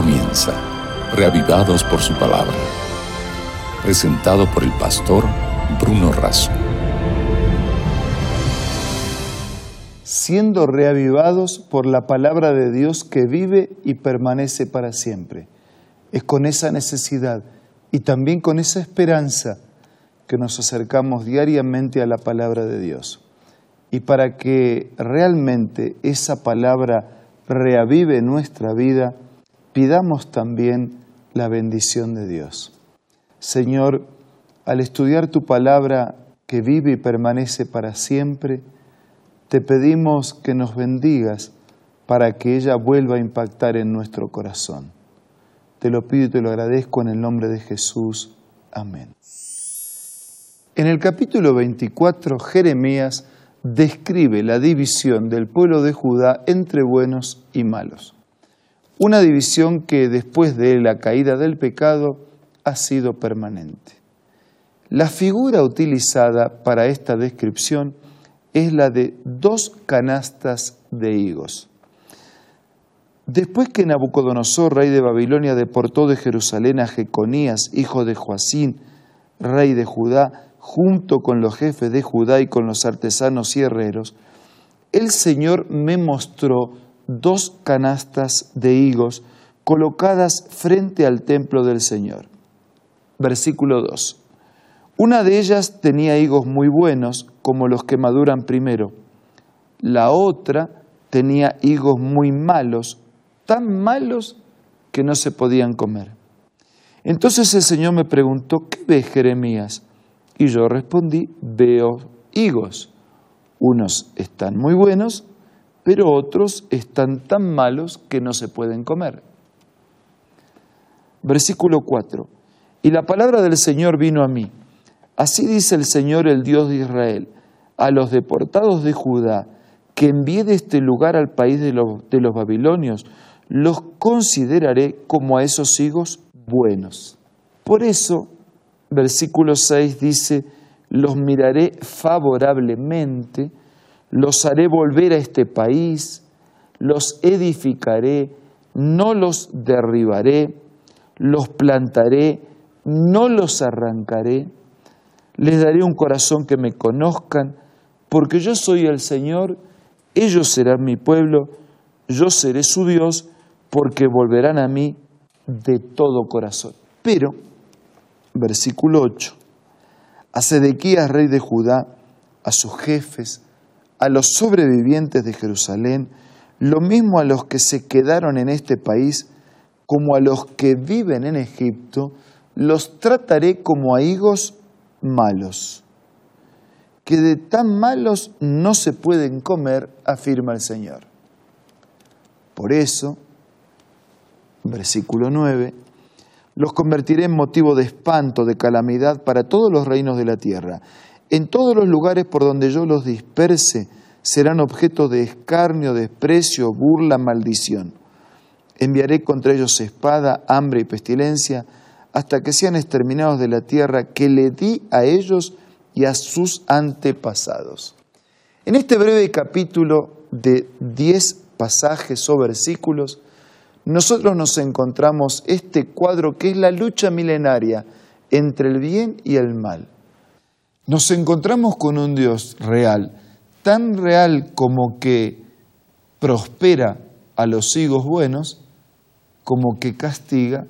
comienza, reavivados por su palabra. Presentado por el pastor Bruno Razo. Siendo reavivados por la palabra de Dios que vive y permanece para siempre. Es con esa necesidad y también con esa esperanza que nos acercamos diariamente a la palabra de Dios. Y para que realmente esa palabra reavive nuestra vida, pidamos también la bendición de Dios. Señor, al estudiar tu palabra que vive y permanece para siempre, te pedimos que nos bendigas para que ella vuelva a impactar en nuestro corazón. Te lo pido y te lo agradezco en el nombre de Jesús. Amén. En el capítulo 24, Jeremías describe la división del pueblo de Judá entre buenos y malos. Una división que después de la caída del pecado ha sido permanente. La figura utilizada para esta descripción es la de dos canastas de higos. Después que Nabucodonosor, rey de Babilonia, deportó de Jerusalén a Jeconías, hijo de Joacín, rey de Judá, junto con los jefes de Judá y con los artesanos y herreros, el Señor me mostró dos canastas de higos colocadas frente al templo del Señor. Versículo 2. Una de ellas tenía higos muy buenos, como los que maduran primero. La otra tenía higos muy malos, tan malos que no se podían comer. Entonces el Señor me preguntó, ¿qué ves, Jeremías? Y yo respondí, veo higos. Unos están muy buenos, pero otros están tan malos que no se pueden comer. Versículo 4. Y la palabra del Señor vino a mí. Así dice el Señor, el Dios de Israel, a los deportados de Judá, que envíe de este lugar al país de los, de los babilonios, los consideraré como a esos higos buenos. Por eso versículo 6 dice, los miraré favorablemente, los haré volver a este país, los edificaré, no los derribaré, los plantaré, no los arrancaré, les daré un corazón que me conozcan, porque yo soy el Señor, ellos serán mi pueblo, yo seré su Dios, porque volverán a mí de todo corazón. Pero versículo 8, a Sedequías, rey de Judá, a sus jefes, a los sobrevivientes de Jerusalén, lo mismo a los que se quedaron en este país como a los que viven en Egipto, los trataré como a higos malos, que de tan malos no se pueden comer, afirma el Señor. Por eso, versículo 9, los convertiré en motivo de espanto, de calamidad para todos los reinos de la tierra. En todos los lugares por donde yo los disperse serán objeto de escarnio, desprecio, burla, maldición. Enviaré contra ellos espada, hambre y pestilencia, hasta que sean exterminados de la tierra que le di a ellos y a sus antepasados. En este breve capítulo de diez pasajes o versículos, nosotros nos encontramos este cuadro que es la lucha milenaria entre el bien y el mal. Nos encontramos con un Dios real, tan real como que prospera a los higos buenos, como que castiga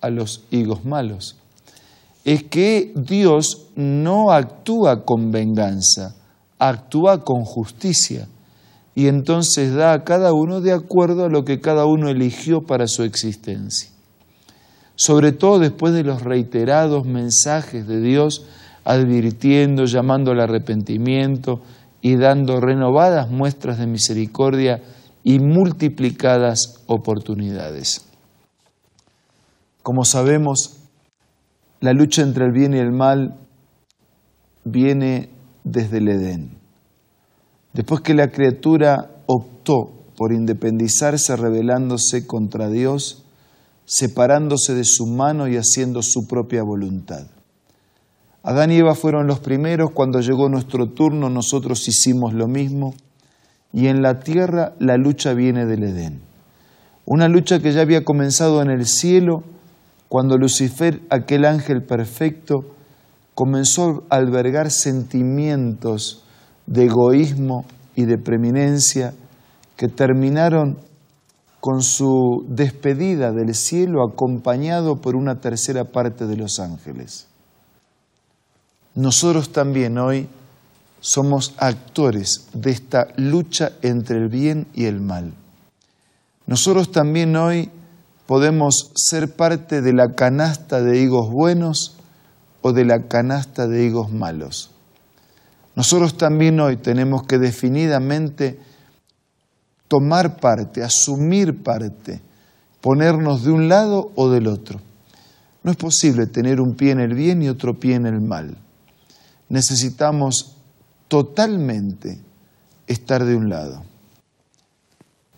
a los higos malos. Es que Dios no actúa con venganza, actúa con justicia y entonces da a cada uno de acuerdo a lo que cada uno eligió para su existencia. Sobre todo después de los reiterados mensajes de Dios advirtiendo, llamando al arrepentimiento y dando renovadas muestras de misericordia y multiplicadas oportunidades. Como sabemos, la lucha entre el bien y el mal viene desde el Edén. Después que la criatura optó por independizarse rebelándose contra Dios, separándose de su mano y haciendo su propia voluntad. Adán y Eva fueron los primeros, cuando llegó nuestro turno nosotros hicimos lo mismo y en la tierra la lucha viene del Edén. Una lucha que ya había comenzado en el cielo cuando Lucifer, aquel ángel perfecto, comenzó a albergar sentimientos de egoísmo y de preeminencia que terminaron con su despedida del cielo acompañado por una tercera parte de los ángeles. Nosotros también hoy somos actores de esta lucha entre el bien y el mal. Nosotros también hoy podemos ser parte de la canasta de higos buenos o de la canasta de higos malos. Nosotros también hoy tenemos que definidamente tomar parte, asumir parte, ponernos de un lado o del otro. No es posible tener un pie en el bien y otro pie en el mal. Necesitamos totalmente estar de un lado.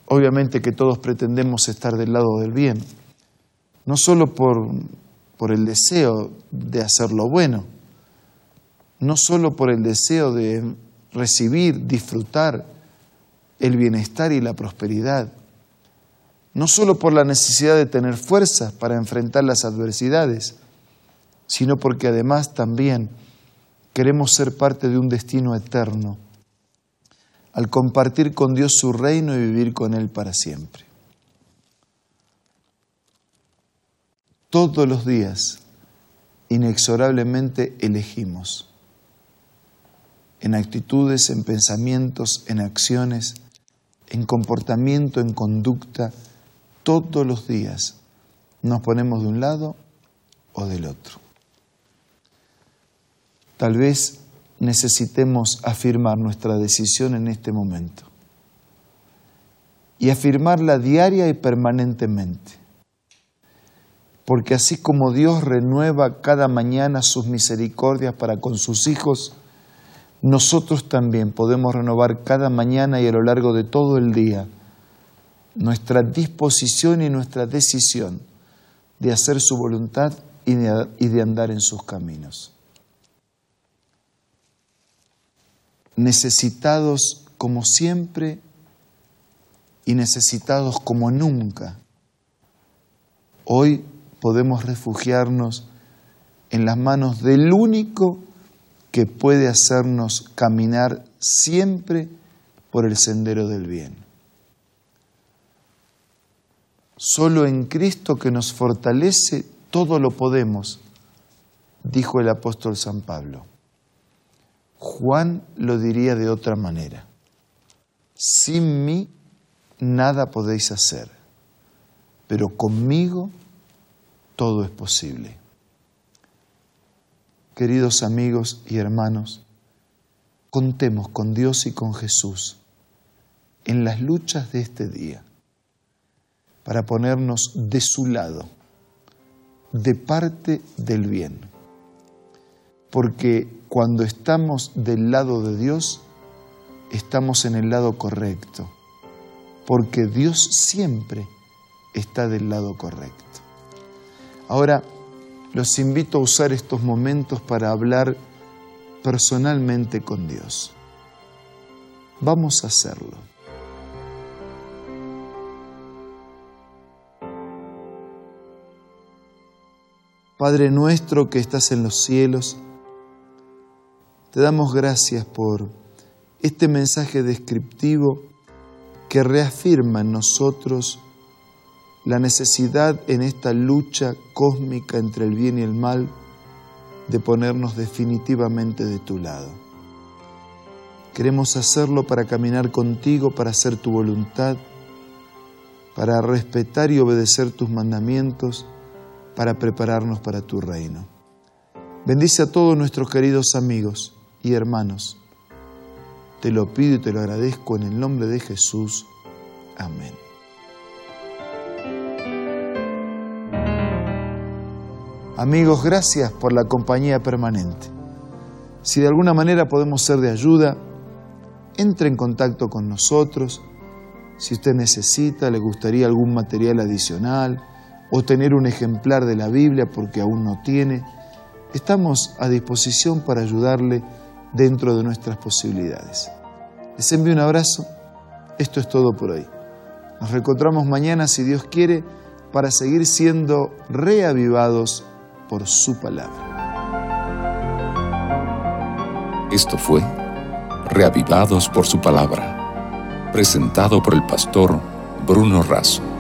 Obviamente que todos pretendemos estar del lado del bien, no solo por, por el deseo de hacer lo bueno, no solo por el deseo de recibir, disfrutar el bienestar y la prosperidad, no solo por la necesidad de tener fuerzas para enfrentar las adversidades, sino porque además también queremos ser parte de un destino eterno, al compartir con Dios su reino y vivir con Él para siempre. Todos los días, inexorablemente elegimos, en actitudes, en pensamientos, en acciones, en comportamiento, en conducta, todos los días nos ponemos de un lado o del otro. Tal vez necesitemos afirmar nuestra decisión en este momento y afirmarla diaria y permanentemente. Porque así como Dios renueva cada mañana sus misericordias para con sus hijos, nosotros también podemos renovar cada mañana y a lo largo de todo el día nuestra disposición y nuestra decisión de hacer su voluntad y de, andar en sus caminos. Necesitados como siempre y necesitados como nunca. Hoy podemos refugiarnos en las manos del único que puede hacernos caminar siempre por el sendero del bien. Solo en Cristo que nos fortalece todo lo podemos, dijo el apóstol San Pablo. Juan lo diría de otra manera. Sin mí nada podéis hacer, pero conmigo todo es posible. Queridos amigos y hermanos, contemos con Dios y con Jesús en las luchas de este día para ponernos de su lado, de parte del bien porque cuando estamos del lado de Dios, estamos en el lado correcto, porque Dios siempre está del lado correcto. Ahora, los invito a usar estos momentos para hablar personalmente con Dios. Vamos a hacerlo. Padre nuestro que estás en los cielos, te damos gracias por este mensaje descriptivo que reafirma en nosotros la necesidad en esta lucha cósmica entre el bien y el mal de ponernos definitivamente de tu lado. Queremos hacerlo para caminar contigo, para hacer tu voluntad, para respetar y obedecer tus mandamientos, para prepararnos para tu reino. Bendice a todos nuestros queridos amigos y hermanos. Te lo pido y te lo agradezco en el nombre de Jesús. Amén. Amigos, gracias por la compañía permanente. Si de alguna manera podemos ser de ayuda, entre en contacto con nosotros. Si usted necesita, le gustaría algún material adicional o tener un ejemplar de la Biblia porque aún no tiene, estamos a disposición para ayudarle dentro de nuestras posibilidades. Les envío un abrazo. Esto es todo por hoy. Nos reencontramos mañana, si Dios quiere, para seguir siendo reavivados por su palabra. Esto fue Reavivados por su palabra, presentado por el pastor Bruno Razo.